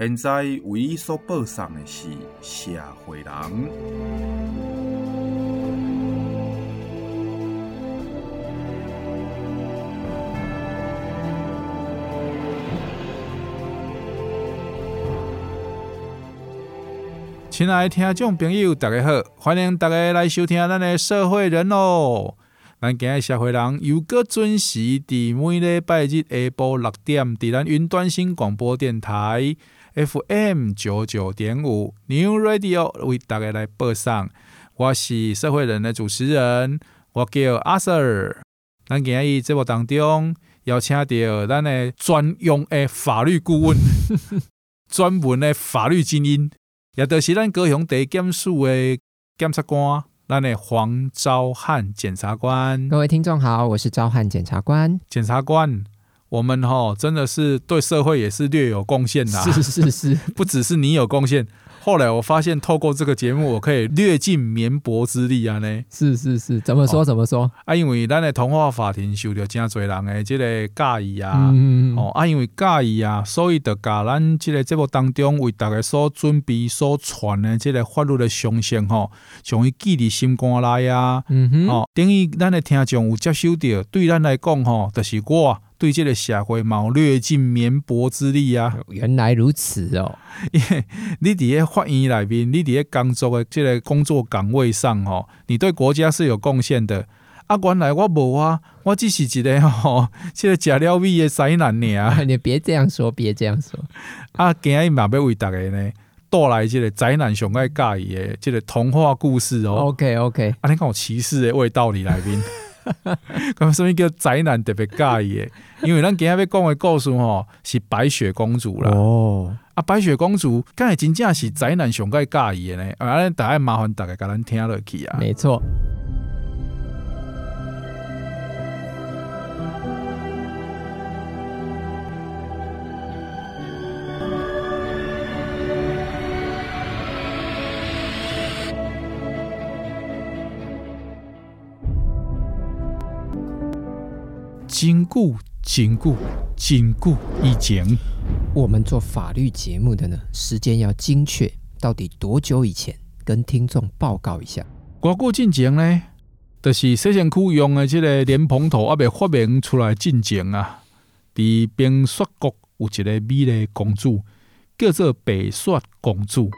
现在为伊所播送的是《社会人》。亲爱的听众朋友，大家好，欢迎大家来收听咱的《社会人》哦。咱今日《社会人》又搁准时伫每礼拜日下晡六点，伫咱云端新广播电台。FM 九九点五 New Radio 为大家来播送，我是社会人的主持人，我叫阿 Sir。咱今日节目当中邀请到咱的专用的法律顾问，专门的法律精英，也就是咱高雄地检署的检察官，咱的黄昭汉检察官。各位听众好，我是昭汉检察官，检察官。我们哈真的是对社会也是略有贡献的，是是是，不只是你有贡献。后来我发现透过这个节目，我可以略尽绵薄之力啊！呢，是是是，怎么说怎么说啊？因为咱的童话法庭受到真侪人的这个介意啊，哦、嗯、啊，因为介意啊，所以就甲咱这个节目当中为大家所准备所传的这个法律的详细吼，将伊记伫心肝内啊，嗯哼，哦，等于咱的听众有接收到，对咱来讲吼，就是我。对这个社会嘛，略尽绵薄之力啊！原来如此哦，因为你伫个法院内面，你伫个工作的这个工作岗位上吼，你对国家是有贡献的。啊，原来我无啊，我只是一个吼，这个食了味的灾难尔。你别这样说，别这样说。啊，今日嘛要为大家呢带来这个灾难上爱介意的这个童话故事哦。OK，OK，啊，你看我歧视的味道里来宾。咁所以叫宅男特别介意嘅？因为咱今日要讲的故事吼，是白雪公主啦。哦，啊，白雪公主，敢会真正是宅男上介介意的呢？啊，大家麻烦大家甲咱听落去啊。没错。经过经过经过以前，我们做法律节目的呢，时间要精确，到底多久以前？跟听众报告一下。多久进前呢？就是洗身躯用的这个莲蓬头，还没发明出来进前啊。在冰雪国有一个美丽公主，叫做白雪公主。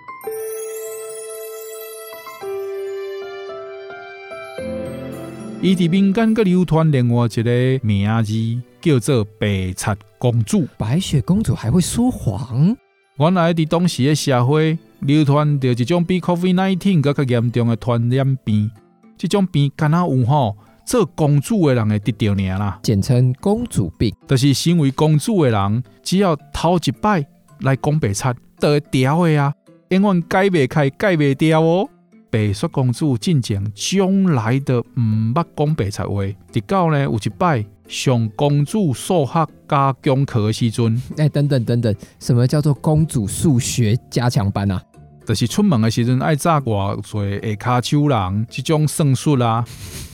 伊伫民间阁流传另外一个名字，叫做白雪公主。白雪公主还会说谎？原来伫当时的社会，流传着一种比 COVID-19 阁较严重的传染病。这种病敢若有吼做公主的人会得着尔啦，简称公主病。就是身为公主的人，只要头一摆来讲白雪，就会掉的啊，永远改袂开，改袂掉哦。白雪公主进前将来的毋捌讲白贼话，直到呢有一摆上公主数学加强课的时阵，哎、欸，等等等等，什么叫做公主数学加强班啊？就是出门的时阵爱炸挂做下骹手人，即种算术啦。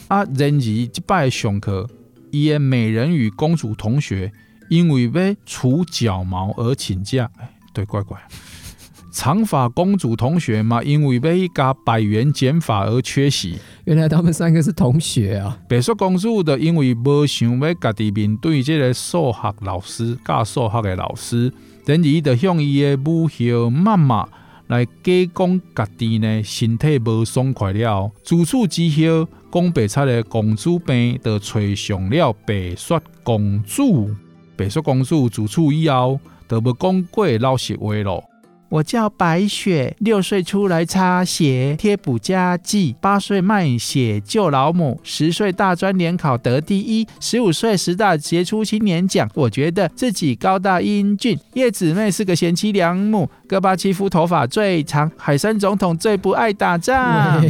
啊，然而一摆上课，伊的美人鱼公主同学因为要除脚毛而请假，哎，对，怪怪。长发公主同学嘛，因为要加百元减法而缺席。原来他们三个是同学啊！白雪公主的因为无想要家己面对这个数学老师教数学的老师，等于就向伊的母校妈妈来假讲家己呢身体无爽快了。自此之后，讲白贼的公主病就吹上了白雪公主。白雪公主自此以后，就无讲过老实话咯。我叫白雪，六岁出来擦鞋贴补家计，八岁卖血救老母，十岁大专联考得第一，十五岁十大杰出青年奖。我觉得自己高大英俊，叶子妹是个贤妻良母，戈巴契夫头发最长，海山总统最不爱打仗。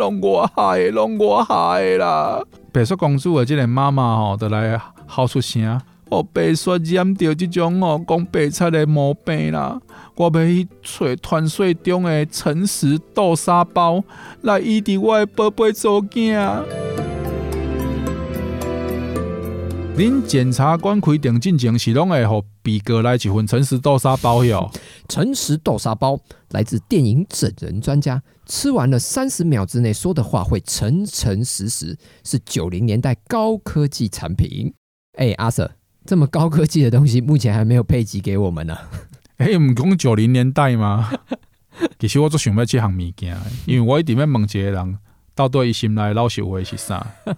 弄我害，弄我害啦！白雪公主的这个妈妈吼，就来好出声。我白雪染着这种哦讲白贼的毛病啦，我要去找传说中的诚实豆沙包来医治我的宝贝祖囝。恁检察官开庭进前是拢会予被告来一份诚实豆沙包哟。诚实豆沙包来自电影整人专家，吃完了三十秒之内说的话会诚诚实实，是九零年代高科技产品。哎、欸，阿 Sir。这么高科技的东西，目前还没有配给给我们呢。哎，唔讲九零年代吗？其实我最想要这项物件，因为我一直要问一个人，到底伊心内老实话是啥？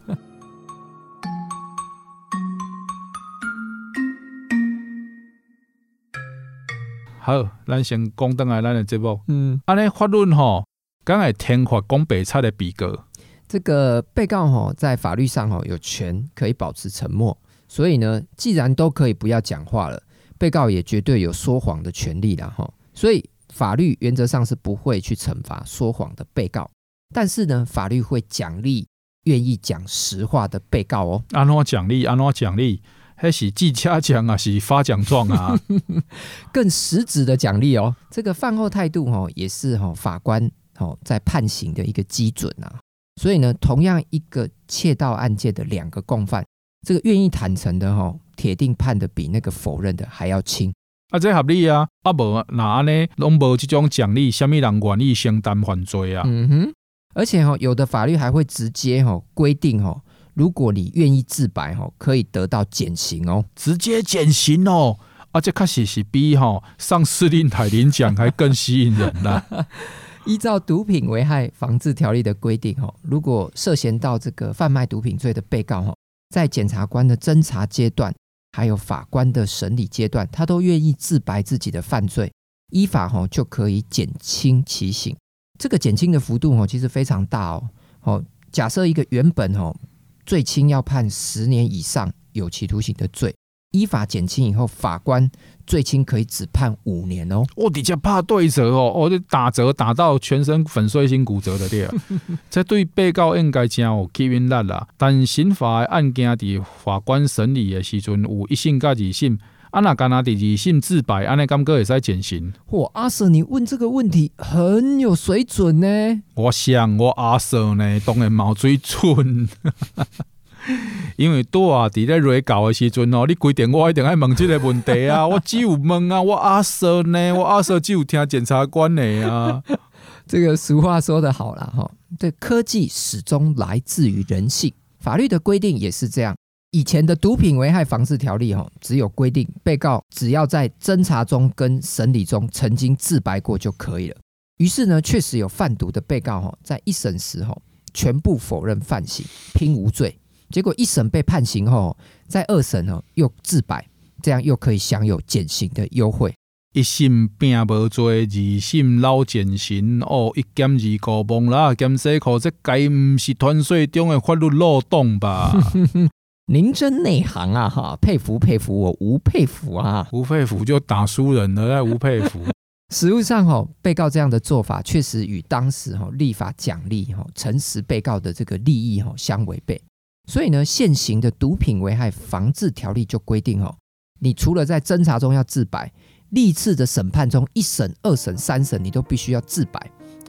好，咱先讲登来咱的节目。嗯，安尼法律吼，刚才天法讲白菜的被告，这个被告吼，在法律上吼有权可以保持沉默。所以呢，既然都可以不要讲话了，被告也绝对有说谎的权利了哈。所以法律原则上是不会去惩罚说谎的被告，但是呢，法律会奖励愿意讲实话的被告哦。安诺奖励？安诺奖励？还是记嘉奖啊？是发奖状啊？更实质的奖励哦。这个饭后态度哦，也是哈法官哦在判刑的一个基准啊。所以呢，同样一个窃盗案件的两个共犯。这个愿意坦诚的哈，铁定判的比那个否认的还要轻。啊，这合理啊！啊无那安尼拢无这种奖励，什么人愿意承担犯罪啊？嗯哼，而且哈，有的法律还会直接哈规定哈，如果你愿意自白哈，可以得到减刑哦，直接减刑哦。啊，这确实是比哈上司令台领奖还更吸引人啦。依照毒品危害防治条例的规定哈，如果涉嫌到这个贩卖毒品罪的被告哈。在检察官的侦查阶段，还有法官的审理阶段，他都愿意自白自己的犯罪，依法哈就可以减轻其刑。这个减轻的幅度哈其实非常大哦。哦，假设一个原本哦最轻要判十年以上有期徒刑的罪。依法减轻以后，法官最轻可以只判五年哦。我底下怕对折哦，我就打折打到全身粉碎性骨折的对啊。这对被告应该真有吸引力啦。但刑法的案件伫法官审理的时阵有一审甲二审，啊那干那第二性自白，安尼感觉会使减刑。嚯，阿 Sir，你问这个问题很有水准呢。我想我阿 Sir 呢，当然冇水准。因为多啊，伫咧瑞搞的时阵哦，你规定我一定爱问这个问题啊，我只有问啊，我阿 Sir 呢，我阿 Sir 只有听检察官的啊。这个俗话说得好了哈，对，科技始终来自于人性，法律的规定也是这样。以前的毒品危害防治条例哈，只有规定被告只要在侦查中跟审理中曾经自白过就可以了。于是呢，确实有贩毒的被告哈，在一审时哈，全部否认犯行，拼无罪。结果一审被判刑后，在二审哦又自白，这样又可以享有减刑的优惠。一审并无罪，二审老减刑哦，一减二个梦啦，减西口这该不是团税中的法律漏洞吧？您真内行啊哈，佩服佩服，我吴佩服啊，吴佩服就打输人了，那吴佩服。实务上哈，被告这样的做法确实与当时哈立法奖励哈诚实被告的这个利益哈相违背。所以呢，现行的毒品危害防治条例就规定哦，你除了在侦查中要自白，历次的审判中一审、二审、三审，你都必须要自白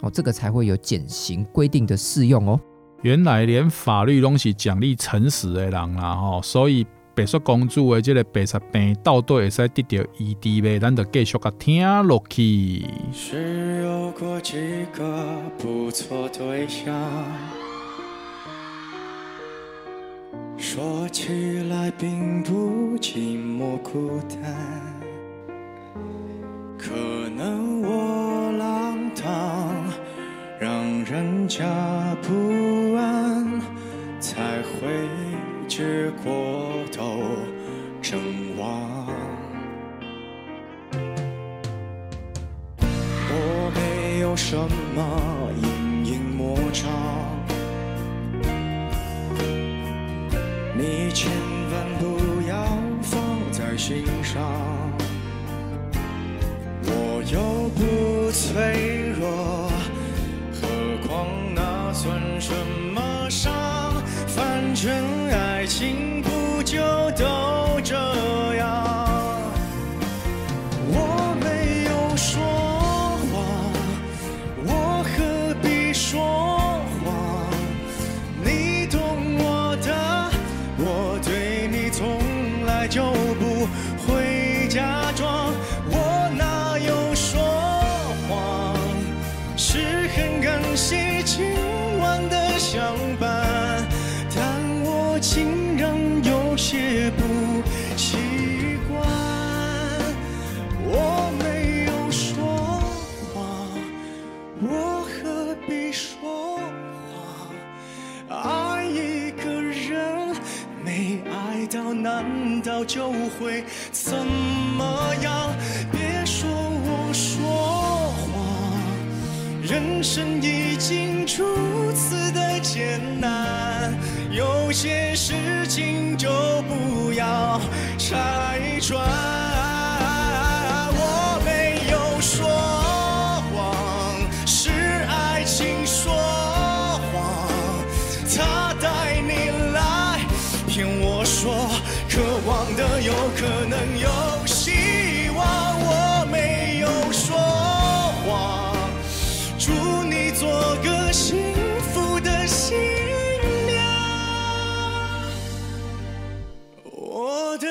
哦，这个才会有减刑规定的适用哦。原来连法律都是奖励诚实的人啦吼，所以白雪公主的这个白色病到底会使得到医治呗？咱就继续个听落去。是有过几个不错对象说起来并不寂寞孤单，可能我浪荡，让人家不安，才会结果都阵亡。我没有什么。千万不要放在心上。我又不脆弱，何况那算什么伤？反正爱情就会怎么样？别说我说谎，人生已经如此的艰难，有些事情就不要拆穿。我没有说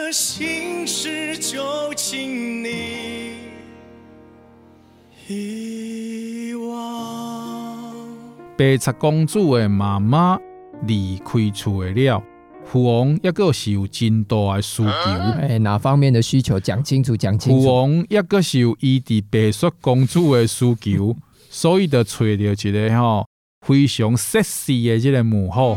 的心事就请你遗忘。白贼公主的妈妈离开厝了。父王也个是有真大的需求，哎，哪方面的需求？讲清楚，讲清楚。父王也个是有伊伫白雪公主的需求，所以就找到一个吼非常 sexy 的这个母后。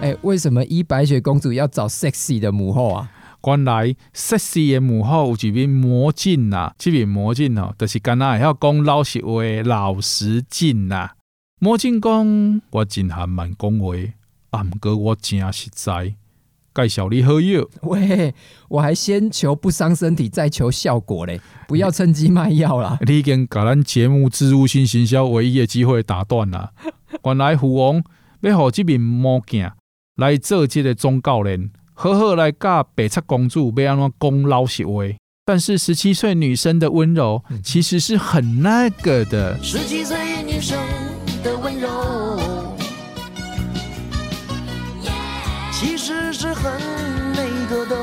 哎，为什么一白雪公主要找 sexy 的母后啊？原来 sexy 的母后有一面魔镜呐，这面魔镜哦，就是干那要讲老实话，老实镜呐。魔镜讲，我真还蛮讲话，啊，毋过我真实在介绍你好药。喂，我还先求不伤身体，再求效果嘞，不要趁机卖药啦。你已经把咱节目植入性行销唯一的机会打断了。原来父王要让这名魔镜来做这个总教人，好好来教白贼公主要安怎讲老实话。但是十七岁女生的温柔其实是很那个的。十七岁女生。的温柔，其实是很那个的。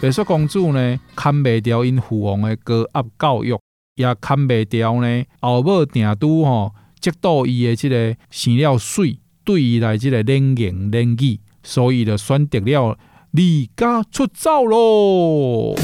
白雪公主呢，看不掉因父王的高压教育，也看不掉呢后母定都吼，接到伊的这个生了水，对伊来这个冷言冷语，所以就选择了离家出走咯。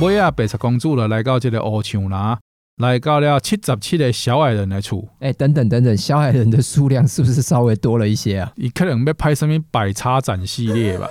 尾啊，白贼公主了，来到这个乌墙栏，来到了七十七个小矮人的厝。哎、欸，等等等等，小矮人的数量是不是稍微多了一些啊？伊可能要拍什么百叉展系列吧？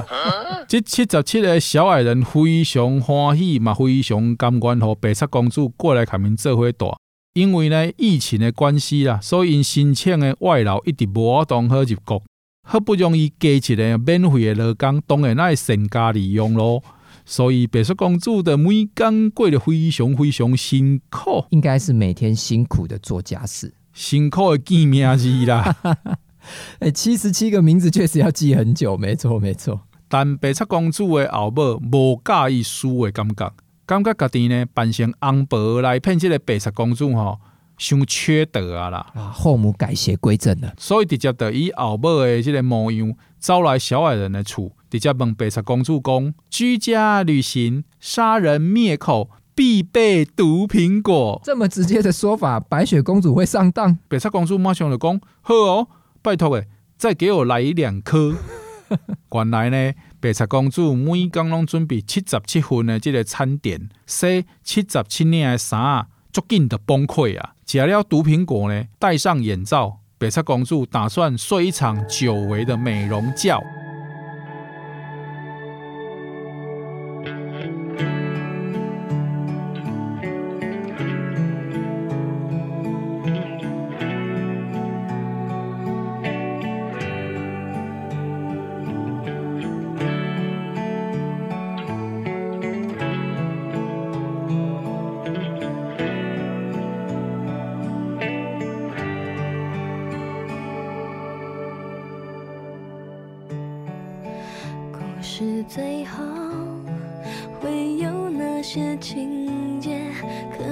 这七十七个小矮人非常欢喜嘛，非常甘愿和白雪公主过来他们做伙住。因为呢，疫情的关系啦，所以因申请的外劳一直无法当好入国，好不容易加一个免费的劳工，当然爱善加利用咯。所以白雪公主的每天过得非常非常辛苦，应该是每天辛苦的做家事，辛苦的记名字啦。哎，七十七个名字确实要记很久，没错没错。但白雪公主的后母无介意输的感觉，感觉家己呢扮成红婆来骗这个白雪公主吼，伤缺德啊啦。啊，后母改邪归正了，所以直接就以后母的这个模样招来小矮人的处，直接问白雪公主公居家旅行杀人灭口必备毒苹果，这么直接的说法，白雪公主会上当。白雪公主马上就讲：好哦，拜托诶，再给我来两颗。原来呢，白雪公主每天拢准备七十七分的这个餐点，洗七十七年的衫，足渐的崩溃啊。吃了毒苹果呢，戴上眼罩。北侧公主打算睡一场久违的美容觉。是最后会有哪些情节可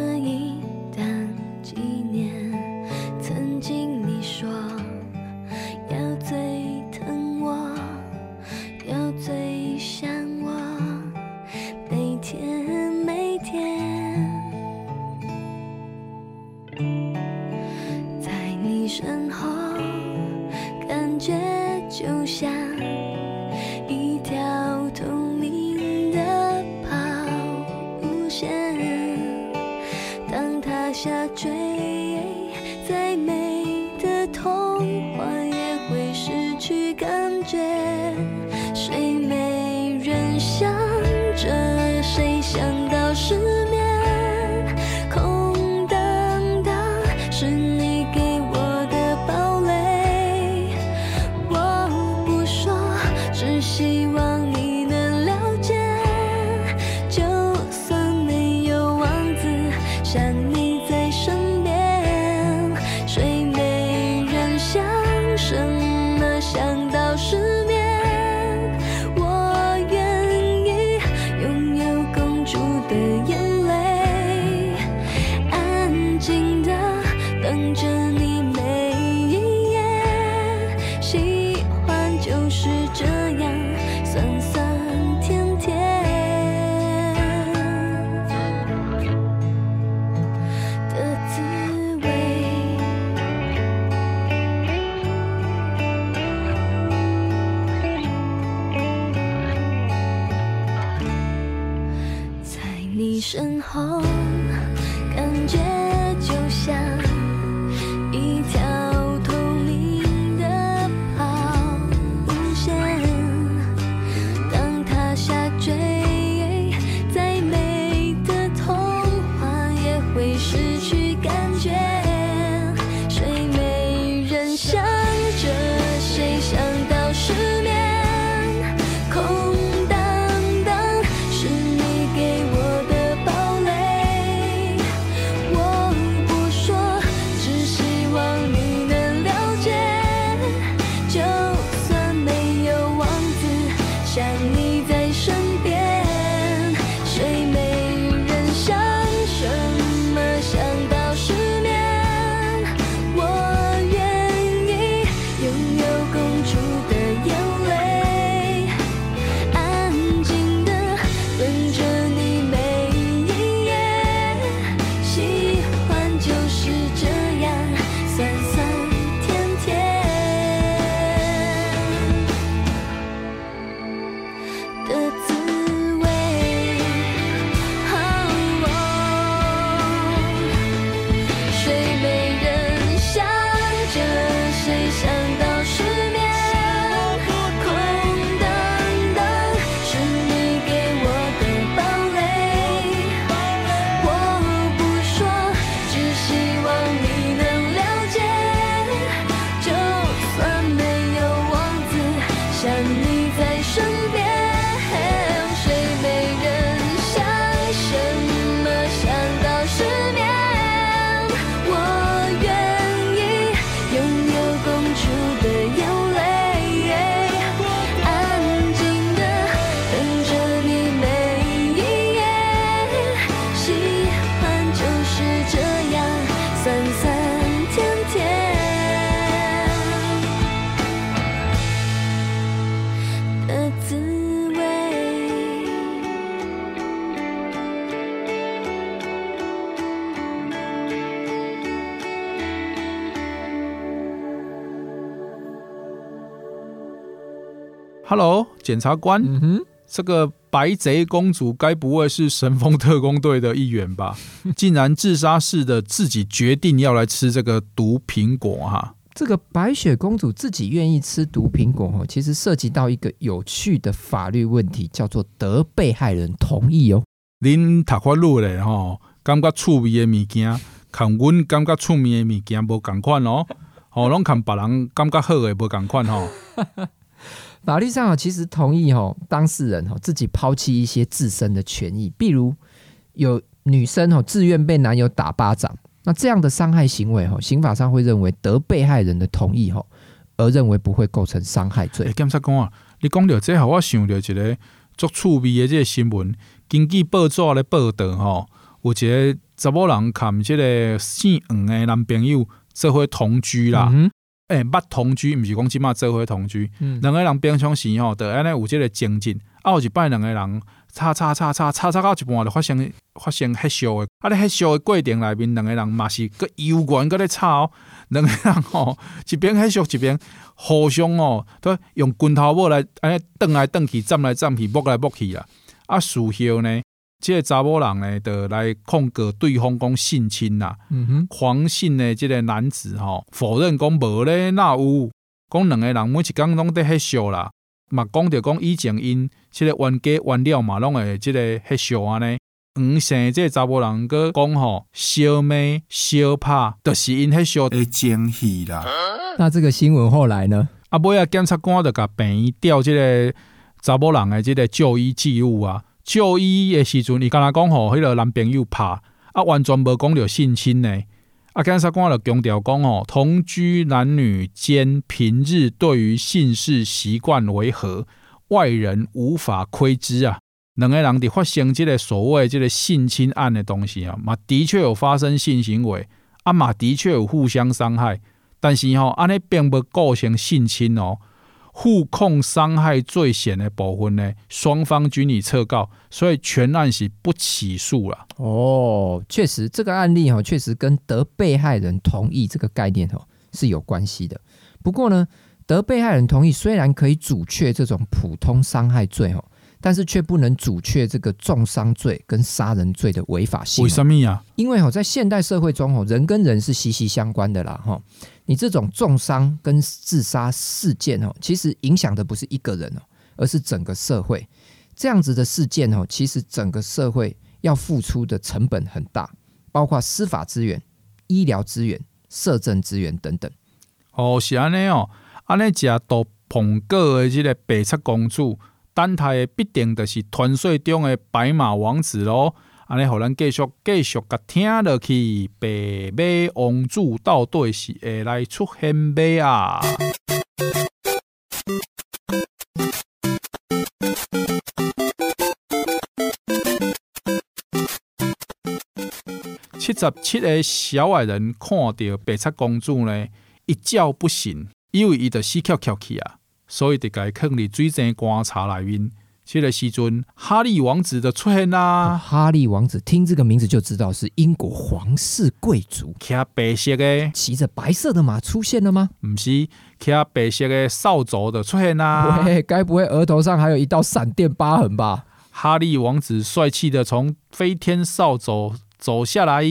，Hello，检察官，嗯哼，这个白贼公主该不会是神风特工队的一员吧？竟然自杀式的自己决定要来吃这个毒苹果哈！这个白雪公主自己愿意吃毒苹果哦，其实涉及到一个有趣的法律问题，叫做得被害人同意哦。您读法律的吼，感觉趣味的物件，看阮感觉趣味的物件无共款哦。哦，拢看别人感觉好的无共款吼。法律上其实同意吼，当事人吼自己抛弃一些自身的权益，比如有女生吼自愿被男友打巴掌，那这样的伤害行为吼，刑法上会认为得被害人的同意吼，而认为不会构成伤害罪。检察官啊，你讲到这，我想到一个足趣味的这个新闻。根据报纸的报道，吼，有一个查某人含这个姓黄的男朋友做伙同居啦。诶、嗯，捌、欸、同居，毋是讲即马做伙同居。两、嗯、个人平常时吼，就安尼有即个情境。啊，有一摆两个人吵吵吵吵吵吵到一半，就发生发生迄烧的。啊，咧迄烧的过程内面，两个人嘛是个有缘个咧吵。两个人吼，一边迄烧一边互相哦，都用拳头母来安尼蹬来蹬去，站来站去，剥来剥去啊。啊，事后呢，这个查某人呢，就来控告对方讲性侵啦。嗯哼，黄姓的即个男子吼，否认讲无咧，那有讲两个人每一工拢在翕相啦，嘛讲着讲以前因即个冤家冤了嘛，拢会即个翕相安尼。黄姓即个查某人阁讲吼，小妹小拍，就是因翕相的前戏啦。那这个新闻后来呢？啊，尾啊，检察官就甲病院调即个。查某人的即个就医记录啊，就医的时阵，伊刚才讲吼，迄个男朋友拍啊，完全无讲着性侵呢。啊，检察官就强调讲吼，同居男女间平日对于性事习惯为何，外人无法窥知啊。两个人伫发生这个所谓这个性侵案的东西啊，嘛的确有发生性行为，啊嘛的确有互相伤害，但是吼，安尼并不构成性侵哦。互控伤害罪嫌的部分呢，双方均已撤告，所以全案是不起诉了。哦，确实这个案例哈，确实跟得被害人同意这个概念哦是有关系的。不过呢，得被害人同意虽然可以阻却这种普通伤害罪哦，但是却不能阻却这个重伤罪跟杀人罪的违法性。为什么呀？因为哦，在现代社会中哦，人跟人是息息相关的啦哈。你这种重伤跟自杀事件哦，其实影响的不是一个人哦，而是整个社会。这样子的事件哦，其实整个社会要付出的成本很大，包括司法资源、医疗资源、社政资源等等。哦，是安尼哦，安尼食毒苹果的这个白雪公主，等待的必定就是传说中的白马王子喽。安尼，互咱继续继续甲听落去，白马王子到底是会来出现没啊？七十七个小矮人看到白雪公主呢，一觉不醒，以为伊就死翘翘去啊，所以就甲伊囥伫水井观察内面。这个时阵，哈利王子的出现啦、啊！哈利王子听这个名字就知道是英国皇室贵族，骑白色的，骑着白色的马出现了吗？不是，骑白色的扫帚的出现啦、啊！喂，该不会额头上还有一道闪电疤痕吧？哈利王子帅气的从飞天扫帚走下来，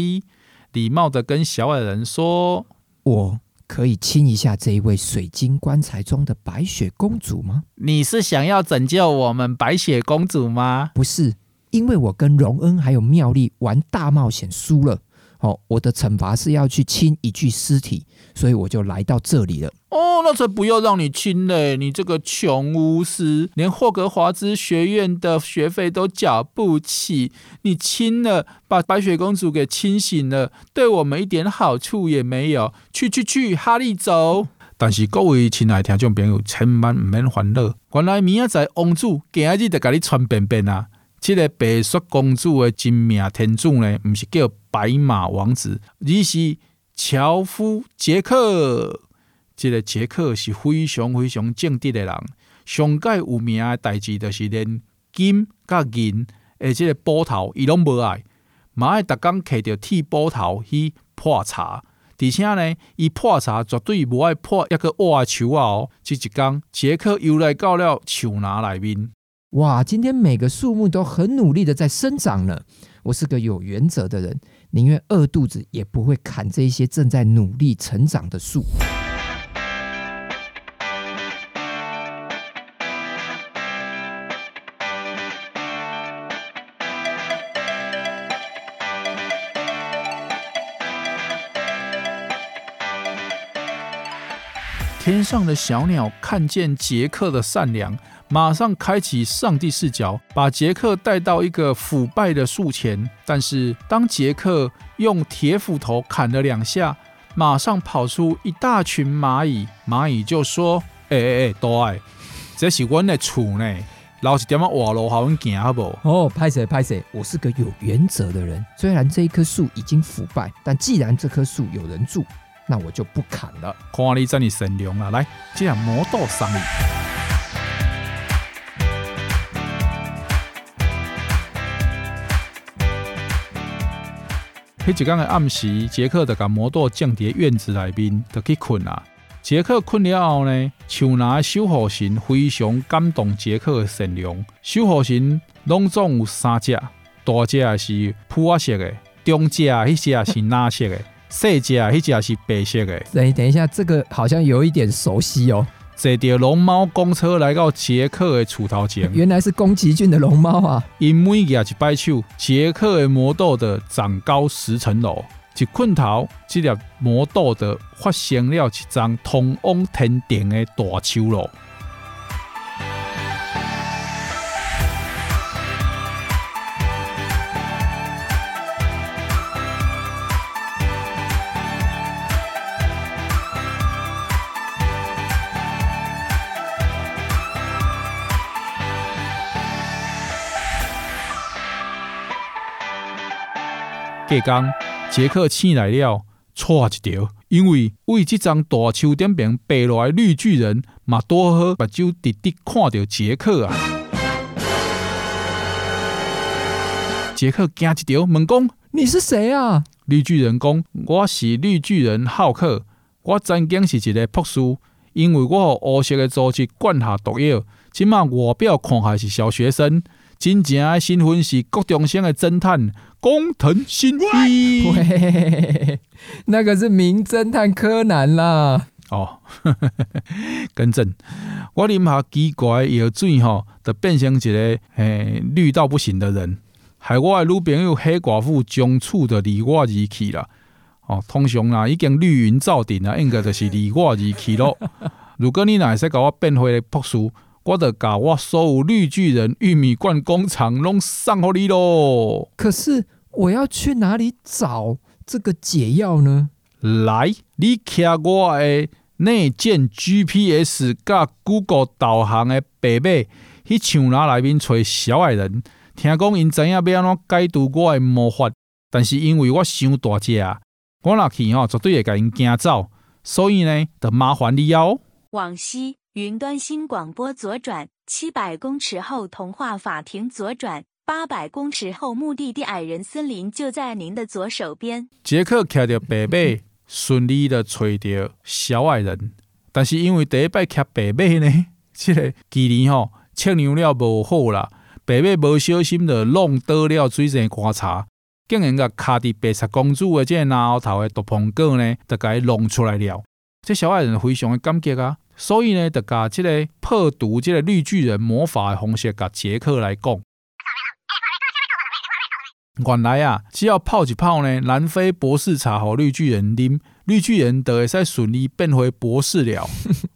礼貌的跟小矮人说：“我。”可以亲一下这一位水晶棺材中的白雪公主吗？你是想要拯救我们白雪公主吗？不是，因为我跟荣恩还有妙丽玩大冒险输了。哦，我的惩罚是要去亲一具尸体，所以我就来到这里了。哦，那才不要让你亲嘞！你这个穷巫师，连霍格华兹学院的学费都缴不起，你亲了，把白雪公主给亲醒了，对我们一点好处也没有。去去去，哈利走！但是各位亲爱的听众朋友，千万唔免烦恼，原来明仔载王子今日就给你传便便啊！这个白雪公主的真命天主呢，不是叫白马王子，而是樵夫杰克。这个杰克是非常非常正直的人，上界有名的代志就是连金甲银的这个宝头伊拢无爱，嘛爱逐工摕着铁宝头去破茶，而且呢，伊破茶绝对无爱破一个瓦树啊！哦，这一天，杰克又来到了树林里面。哇，今天每个树木都很努力的在生长呢。我是个有原则的人，宁愿饿肚子，也不会砍这些正在努力成长的树。天上的小鸟看见杰克的善良，马上开启上帝视角，把杰克带到一个腐败的树前。但是，当杰克用铁斧头砍了两下，马上跑出一大群蚂蚁。蚂蚁就说：“哎哎哎，多爱，这是我的厝呢，老是点么挖路好阮行好不？”哦，拍谁拍谁，我是个有原则的人。虽然这一棵树已经腐败，但既然这棵树有人住。那我就不砍了。看你真的善良啊，来，这样魔豆上你。迄一天的暗时，杰克就把魔豆降伫院子内面，就去困了。杰克困了后呢，树林守护神非常感动杰克的善良。守护神拢总有三只，大只是普瓦色的，中只迄只是蓝色的。细只啊，那只是白色的。等 等一下，这个好像有一点熟悉哦。坐着龙猫公车来到杰克的厝头前，原来是宫崎骏的龙猫啊！因每一摆手，杰克的魔豆的长高十层楼。一困头，这粒魔豆的发生了一张通往天顶的大树路。隔天，杰克醒来了，错一条，因为为这张大树顶边爬落来绿巨人，嘛多好目睭直直看到杰克啊！杰克惊一条，问讲：“你是谁啊？”绿巨人讲：“我是绿巨人浩克，我曾经是一个博士，因为我予乌色的组织灌下毒药，即马外表看还是小学生。”真正的身份是国中生的侦探工藤新一，喂，那个是名侦探柯南啦。哦，更正，我啉下奇怪药水吼，就变成一个诶绿到不行的人，害我的女朋友黑寡妇将处的离我而去啦。哦，通常啦，已经绿云罩顶啦，应该就是离我而去咯。如果你若会使甲我变回来朴素。我的甲我所有绿巨人玉米罐工厂拢送给你咯。可是我要去哪里找这个解药呢？来，你骑我的内建 GPS 加 Google 导航的白马，去树林里面找小矮人。听讲因知影要安怎解除我的魔法，但是因为我伤大只，我若去吼绝对会甲因惊走，所以呢，得麻烦你哦。往西。云端新广播左转七百公尺后，童话法庭左转八百公尺后，目的地矮人森林就在您的左手边。杰克骑着白马，顺利的找到小矮人，但是因为第一摆骑白马呢，这个距离吼，测量了无好啦，白马无小心的弄倒了水仙观察，竟然个卡伫白雪公主的这个拿头的独篷果呢，就给弄出来了。这小矮人非常的感激啊。所以呢，就甲这个破毒这个绿巨人魔法的方式，甲杰克来讲。原来啊，只要泡一泡呢，南非博士茶和绿巨人啉，绿巨人就会使顺利变回博士了。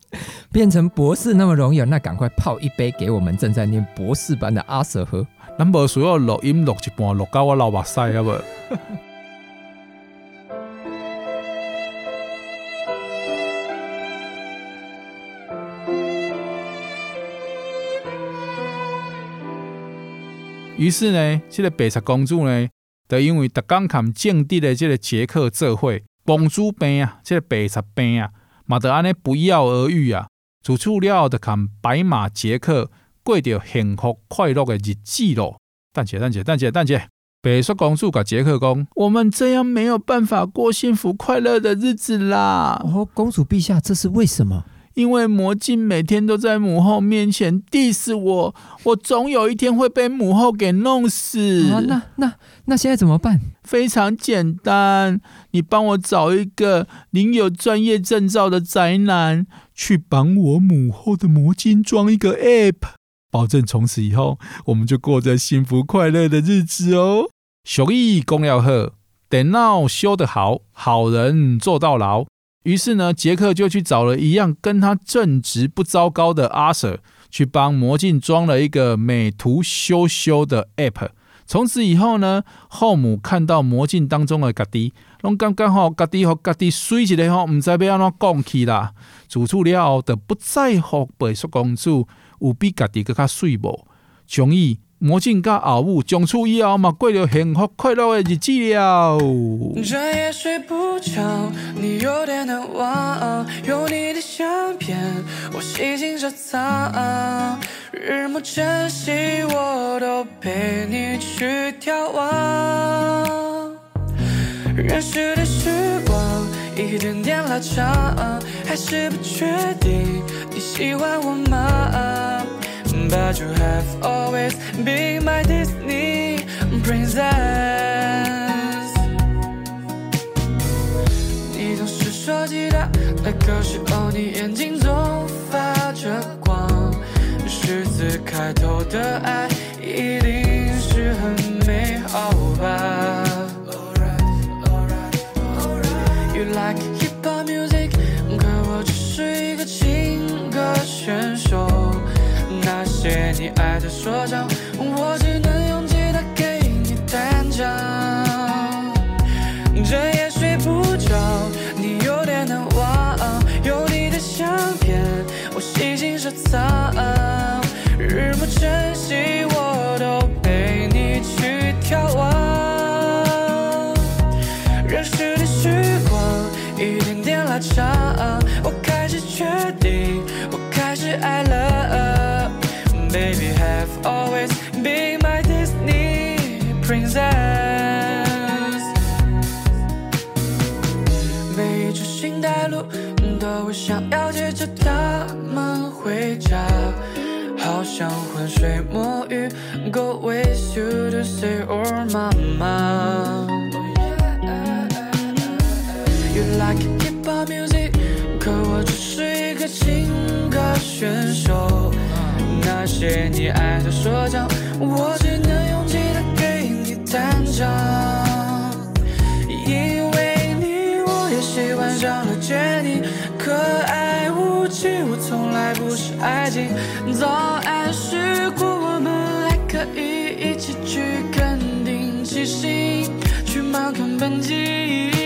变成博士那么容易，那赶快泡一杯给我们正在念博士班的阿 Sir 喝。咱无需要录音录一半，录到我流目屎啊不？于是呢，这个白雪公主呢，就因为特刚看正直的这个杰克做伙，公主病啊，这个白雪病啊，嘛得安尼不药而愈啊。自此了后，就看白马杰克过着幸福快乐的日子咯。等姐，等姐，等姐，等姐。白雪公主甲杰克讲：“我们这样没有办法过幸福快乐的日子啦。”哦，公主陛下，这是为什么？因为魔镜每天都在母后面前 diss 我，我总有一天会被母后给弄死。啊，那那那现在怎么办？非常简单，你帮我找一个领有专业证照的宅男，去帮我母后的魔镜装一个 app，保证从此以后我们就过着幸福快乐的日子哦。俗语讲得好，电脑修得好，好人做到老。于是呢，杰克就去找了一样跟他正直不糟糕的阿 Sir，去帮魔镜装了一个美图秀秀的 App。从此以后呢，后母看到魔镜当中的家己，拢刚刚好家己和家己水一个吼，唔知要安怎讲起啦。自此了后，就不在乎白雪公主有比家己更加水无，终于。魔镜甲后母从此以后嘛，过着幸福快乐的日子了。这夜睡不着，你有点难忘，有你的相片，我细心收藏。日暮晨曦，我都陪你去眺望。认识的时光一点点拉长，还是不确定你喜欢我吗？But you have always been my Disney princess。你总是说起他那个时候，你眼睛总发着光。十字开头的爱一定是很美好吧？You like 你爱的说唱，我只能用吉他给你弹唱。这夜睡不着，你有点难忘，有你的相片，我细心收藏。日暮晨曦，我都陪你去眺望。认识的时光一点点拉长，我开始确定，我开始爱了。Baby have always been my Disney princess。每一次新带路，都会想要接着他们回家，好像浑水摸鱼，Go with you to say or mama。You like hip hop music，可我只是一个情歌选手。 那些你爱的说唱，我只能用吉他给你弹唱。因为你，我也喜欢上了 Jennie，可爱无情，我从来不是爱情。早暗示过我们还可以一起去垦丁骑行，去马康本季。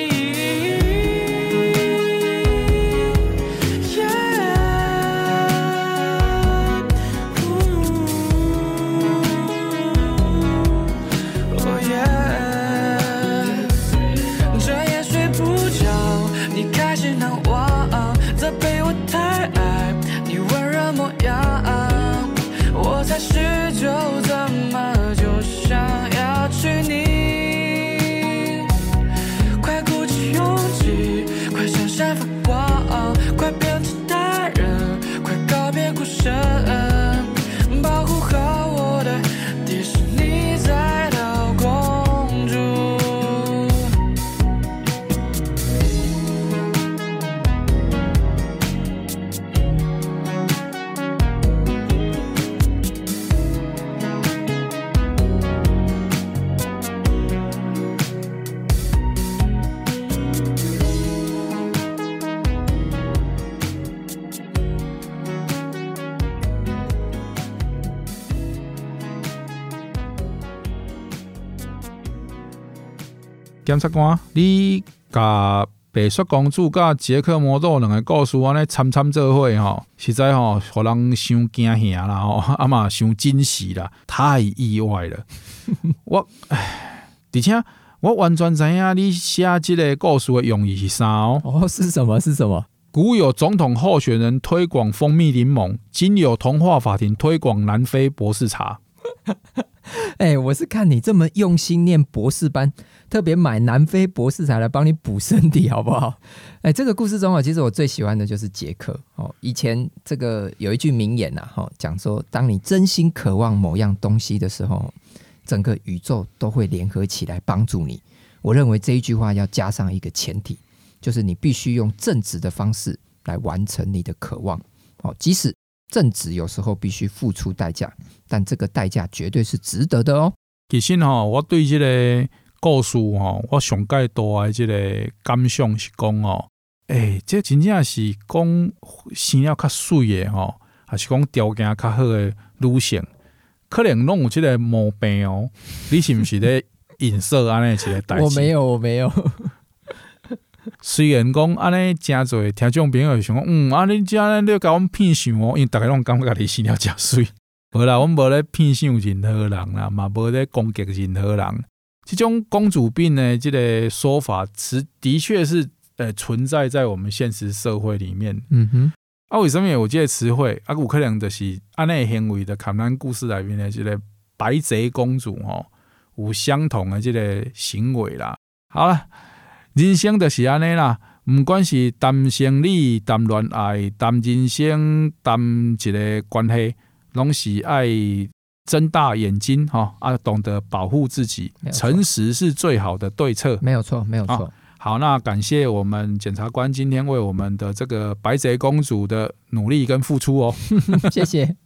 检察官，你甲白雪公主甲杰克魔豆两个故事安尼参参做伙吼，实在吼，互人伤惊吓啦吼，啊嘛伤惊喜啦，太意外了。我唉，而且我完全知影你写即个故事的用意是啥哦？哦，是什么？是什么？古有总统候选人推广蜂蜜柠檬，今有童话法庭推广南非博士茶。哎、我是看你这么用心念博士班，特别买南非博士才来帮你补 身体，好不好？哎、这个故事中啊，其实我最喜欢的就是杰克哦。以前这个有一句名言呐、哈，讲说，当你真心渴望某样东西的时候，整个宇宙都会联合起来帮助你。我认为这一句话要加上一个前提，就是你必须用正直的方式来完成你的渴望。哦，即使正直有时候必须付出代价，但这个代价绝对是值得的哦。其实哈，我对这个故事哈，我上盖多的这个感想是讲哦，诶，这真正是讲生了较水的哈，还是讲条件较好的女性，可能拢有这个毛病哦。你是不是咧影射安尼一个代志？我没有，我没有。虽然讲安尼真侪听众朋友想讲，嗯，啊，你这样你甲我们骗想哦，因为大家拢感觉你生了真水。无啦，我们无咧骗想任何人啦，嘛无咧攻击任何人。这种公主病呢，这个说法，是的确是呃存在在我们现实社会里面。嗯哼，啊，为什么有这个词汇？啊，有可能就是安尼行为的，看咱故事里面的这个白贼公主吼，有相同的这个行为啦。好了。人生就是安尼啦，毋管是谈生理、谈恋爱、谈人生、谈一个关系，拢是爱睁大眼睛哈啊，懂得保护自己，诚实是最好的对策。没有错，没有错。好，那感谢我们检察官今天为我们的这个白贼公主的努力跟付出哦，谢谢。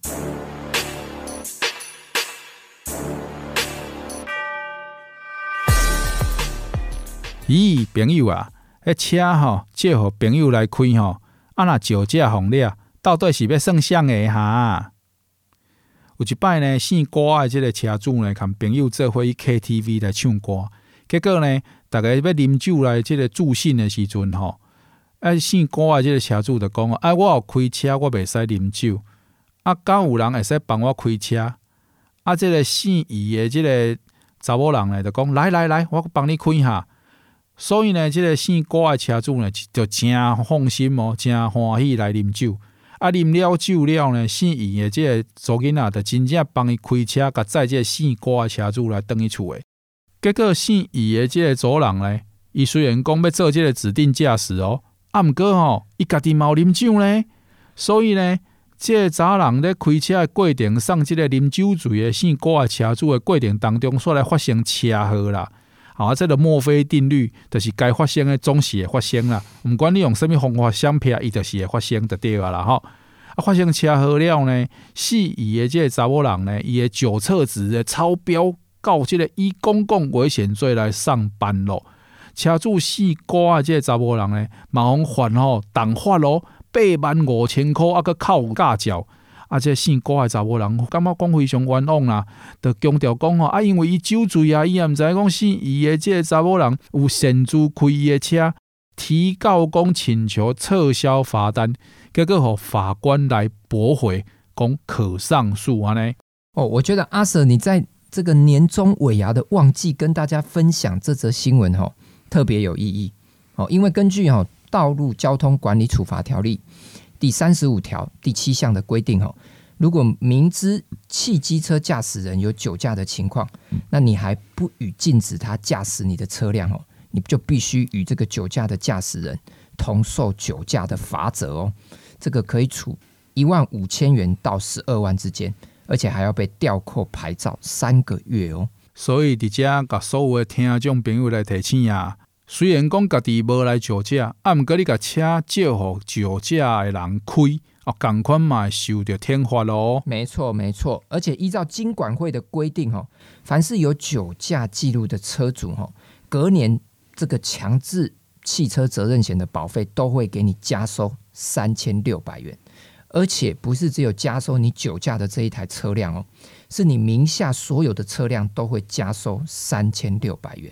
咦，朋友啊，迄车吼借互朋友来开吼，啊若酒驾红了，到底是要算啥个哈？有一摆呢，姓郭的这个车主呢，跟朋友做伙去 KTV 来唱歌，结果呢，大家要啉酒来这个助兴的时阵吼，啊姓郭的这个车主就讲啊，我有开车，我袂使啉酒，啊，敢有人会使帮我开车？啊，这个姓余的这个查某人呢，就讲来来来，我帮你开下。所以呢，这个姓郭的车主呢，就真放心哦，真欢喜来啉酒。啊，啉了酒了呢，姓余的这个查囡仔就真正帮伊开车，甲载这个姓郭的车主来等伊厝诶。结果姓余的这个查人呢，伊虽然讲要做这个指定驾驶哦，啊，毋过吼，伊家己嘛有啉酒呢。所以呢，这个查人咧开车的过程，送这个啉酒醉的姓郭的车主的过程当中，煞来发生车祸啦。啊，这个墨菲定律就是该发生的总是会发生啦。毋管你用什么方法想骗，伊就是会发生的对啊啦吼。啊，发生车祸了呢，是伊的这个查某人呢，伊的酒测值的超标，告这个以公共危险罪来上班咯。车主四哥啊，这个查某人呢，马上还吼，重罚咯，八万五千块啊，搁靠驾照。啊！这姓郭的查某人，感觉讲非常冤枉啦，就强调讲吼啊，因为伊酒醉啊，伊也毋知讲姓伊的这个查某人有擅自开伊的车，提告讲请求撤销罚单，结果互法官来驳回，讲可上诉安尼。哦，我觉得阿 Sir 你在这个年终尾牙的旺季跟大家分享这则新闻吼，特别有意义哦，因为根据吼《道路交通管理处罚条例》。第三十五条第七项的规定哦，如果明知汽机车驾驶人有酒驾的情况，那你还不予禁止他驾驶你的车辆哦，你就必须与这个酒驾的驾驶人同受酒驾的罚则哦。这个可以处一万五千元到十二万之间，而且还要被吊扣牌照三个月哦。所以，伫遮甲所有的听众朋友来提醒呀。虽然讲家己无来酒驾，啊，毋过你甲车借互酒驾的人开，哦，共款嘛受着天罚咯。没错，没错。而且依照金管会的规定，吼，凡是有酒驾记录的车主，吼，隔年这个强制汽车责任险的保费都会给你加收三千六百元，而且不是只有加收你酒驾的这一台车辆哦，是你名下所有的车辆都会加收三千六百元。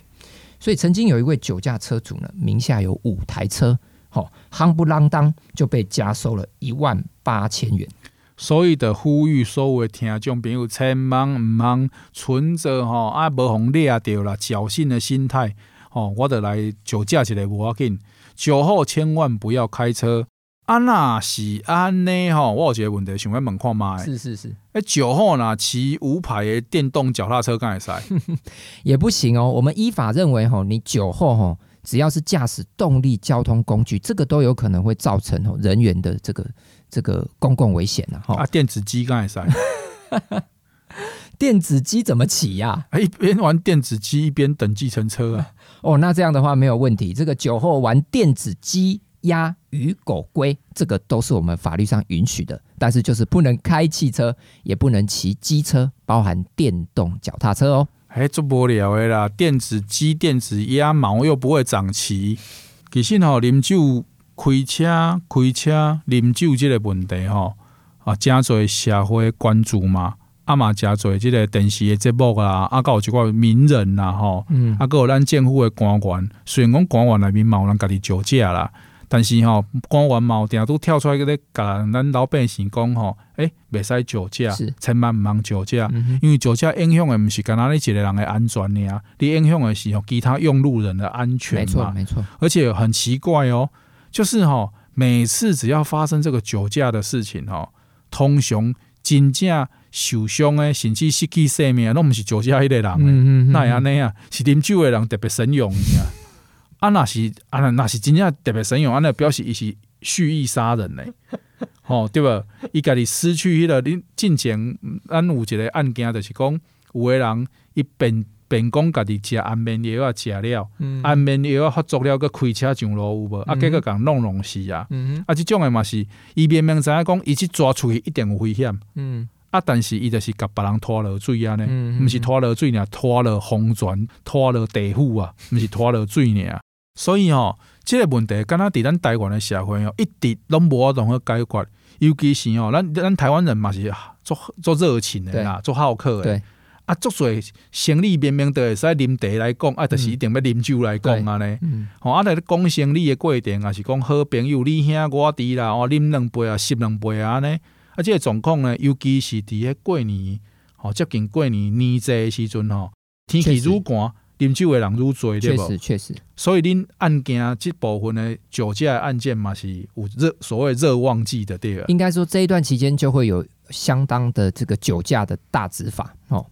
所以曾经有一位酒驾车主呢，名下有五台车，吼，夯不啷当就被加收了一万八千元。所以的呼吁所有的听众朋友，千万唔通存着吼啊，无红掠着啦侥幸的心态，吼，我得来酒驾一个无要紧，酒后千万不要开车。啊那是安呢吼，我有一个问题想要问看麦。是是是，哎，酒后呢骑无牌的电动脚踏车，干会使？也不行哦。我们依法认为吼，你酒后吼，只要是驾驶动力交通工具，这个都有可能会造成吼人员的这个这个公共危险呐。哈啊，电子机干会使？电子机怎么骑呀？啊？一边玩电子机一边等计程车啊？哦，那这样的话没有问题。这个酒后玩电子鸡、鸭、鱼、狗、龟，这个都是我们法律上允许的，但是就是不能开汽车，也不能骑机车，包含电动脚踏车哦。哎，做不了的啦！电子鸡、电子鸭毛又不会长齐。其实吼，啉酒开车、开车啉酒这个问题吼，啊，真侪社会关注嘛。啊嘛，真侪即个电视的节目啦，啊，有一寡名人啦，吼，嗯，啊，搁有咱政府的官员，虽然讲官员内面嘛有人家己酒驾啦，但是吼，官员嘛有定都跳出来个咧，甲咱老百姓讲吼，诶，袂使酒驾，千万毋通酒驾，嗯、因为酒驾影响的毋是干那你一个人的安全尔，你影响的是吼其他用路人的安全嘛，没错，没错，而且很奇怪哦，就是吼，每次只要发生这个酒驾的事情吼，通常真正。受伤诶，甚至失去生命，拢毋是酒驾迄个人诶、那安尼啊？是啉酒诶人特别神勇啊！啊，若是啊，若是真正特别神勇，安尼表示伊是蓄意杀人诶，吼对无？伊家己失去迄个，恁进前咱有一个案件，就是讲有诶人伊便便讲家己食安眠药啊，食了、嗯、安眠药啊发作了，搁开车上路有无？啊，结果共弄弄死啊！啊，即种诶嘛是，伊明明知影讲，伊去抓出去一定有危险。嗯。啊！但是伊就是甲别人拖落水啊呢，毋、嗯嗯、是拖落水尔，拖落风泉，拖落地府啊，毋是拖落水尔。所以吼、哦，即、这个问题，敢若伫咱台湾的社会哦，一直拢无法度去解决。尤其是哦，咱咱台湾人嘛是足足热情的啦，足好客的。啊，做侪生理明明都会使啉茶来讲，啊，就是一定要啉酒来讲安尼。吼、嗯，啊，来讲生理的过程，啊是讲好朋友你兄我弟啦，哦，啉两杯啊，吸两杯啊安尼。啊，这个状况呢，尤其是伫个过年，吼接近过年年节的时阵吼，天气愈寒，啉酒的人愈多，对不？确实，确实。所以恁案件这部分的酒驾案件嘛，是有热所谓热旺季的，对吧？应该说这一段期间就会有相当的这个酒驾的大执法哦。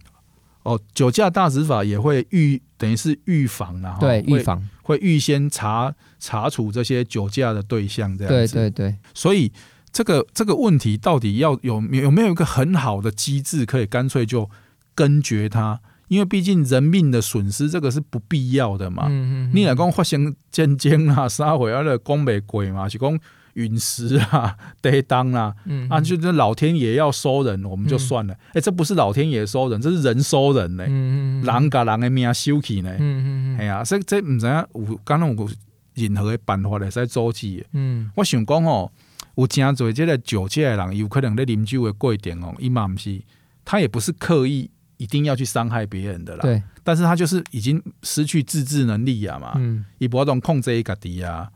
哦，酒驾大执法也会预等于是预防啦，对，预防会预先查查处这些酒驾的对象，这样子。对对对，所以。这个这个问题到底要有有没有一个很好的机制，可以干脆就根绝它？因为毕竟人命的损失，这个是不必要的嘛。嗯嗯嗯，你来讲发生战争啊、啥回啊的讲袂过嘛？是讲陨石啊、地当啊，啊，就是老天爷要收人，我们就算了。哎、嗯，这不是老天爷收人，这是人收人呢。嗯嗯，人甲人的命收起呢。嗯嗯嗯，哎呀，这这唔知影，有敢若有任何的办法来使阻止？嗯，我想讲哦。有真侪这个酒驾的人，有可能在啉酒的过程哦，伊嘛毋是，他也不是刻意一定要去伤害别人的啦。对，但是他就是已经失去自制能力啊嘛，嗯，伊无法度控制伊家己啊，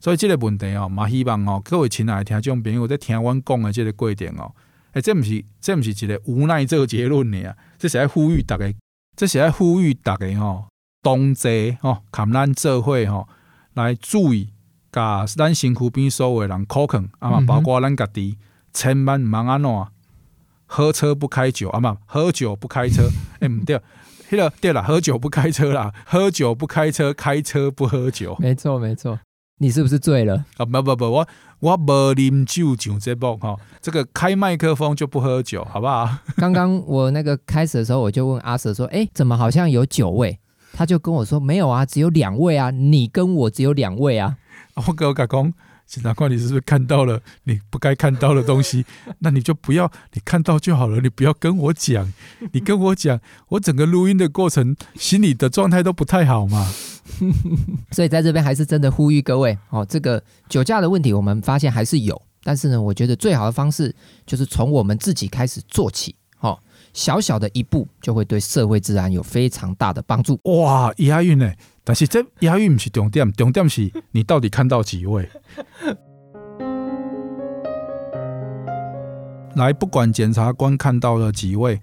所以这个问题哦，嘛希望哦，各位亲爱的听众朋友在听阮讲的这个过程哦，诶，这毋是，这毋是一个无奈这个结论呢啊，这是在呼吁大家，这是在呼吁大家吼，同齐吼，看咱做伙吼来注意。甲咱身躯边所有的人口劝，啊嘛，包括咱家己，千万毋通安怎，喝车不开酒，啊嘛，喝酒不开车，哎、对，迄个对啦，喝酒不开车啦，喝酒不开车，开车不喝酒，没错没错，你是不是醉了？啊不不不，我我无啉酒上节目哈，这个开麦克风就不喝酒，好不好？刚刚我那个开始的时候，我就问阿 Sir 说，哎、欸，怎么好像有酒味？他就跟我说没有啊，只有两位啊，你跟我只有两位啊。我跟我讲，检察官，你是不是看到了你不该看到的东西？那你就不要，你看到就好了，你不要跟我讲。你跟我讲，我整个录音的过程，心里的状态都不太好嘛。所以在这边还是真的呼吁各位哦，这个酒驾的问题，我们发现还是有，但是呢，我觉得最好的方式就是从我们自己开始做起。小小的一步就会对社会治安有非常大的帮助。哇，押韵呢？但是这押韵不是重点，重点是你到底看到几位？来，不管检察官看到了几位，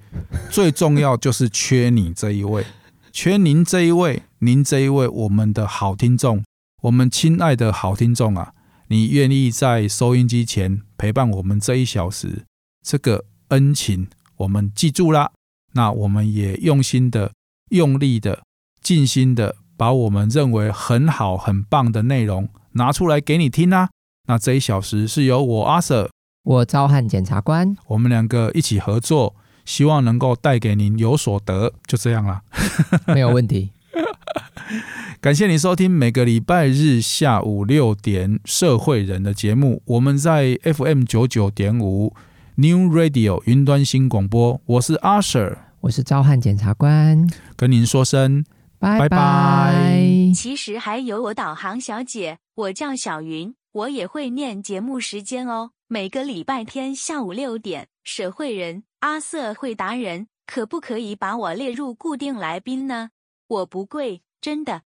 最重要就是缺你这一位，缺您这一位，您这一位，我们的好听众，我们亲爱的好听众啊！你愿意在收音机前陪伴我们这一小时，这个恩情我们记住啦。那我们也用心的、用力的、尽心的，把我们认为很好、很棒的内容拿出来给你听啊。那这一小时是由我阿 Sir，我召唤检察官，我们两个一起合作，希望能够带给您有所得。就这样啦，没有问题。感谢你收听每个礼拜日下午六点社会人的节目，我们在 FM 九九点五 New Radio 云端新广播，我是阿 Sir。我是召唤检察官，跟您说声拜拜。其实还有我导航小姐，我叫小云，我也会念节目时间哦。每个礼拜天下午六点，社会人阿瑟会达人，可不可以把我列入固定来宾呢？我不贵，真的。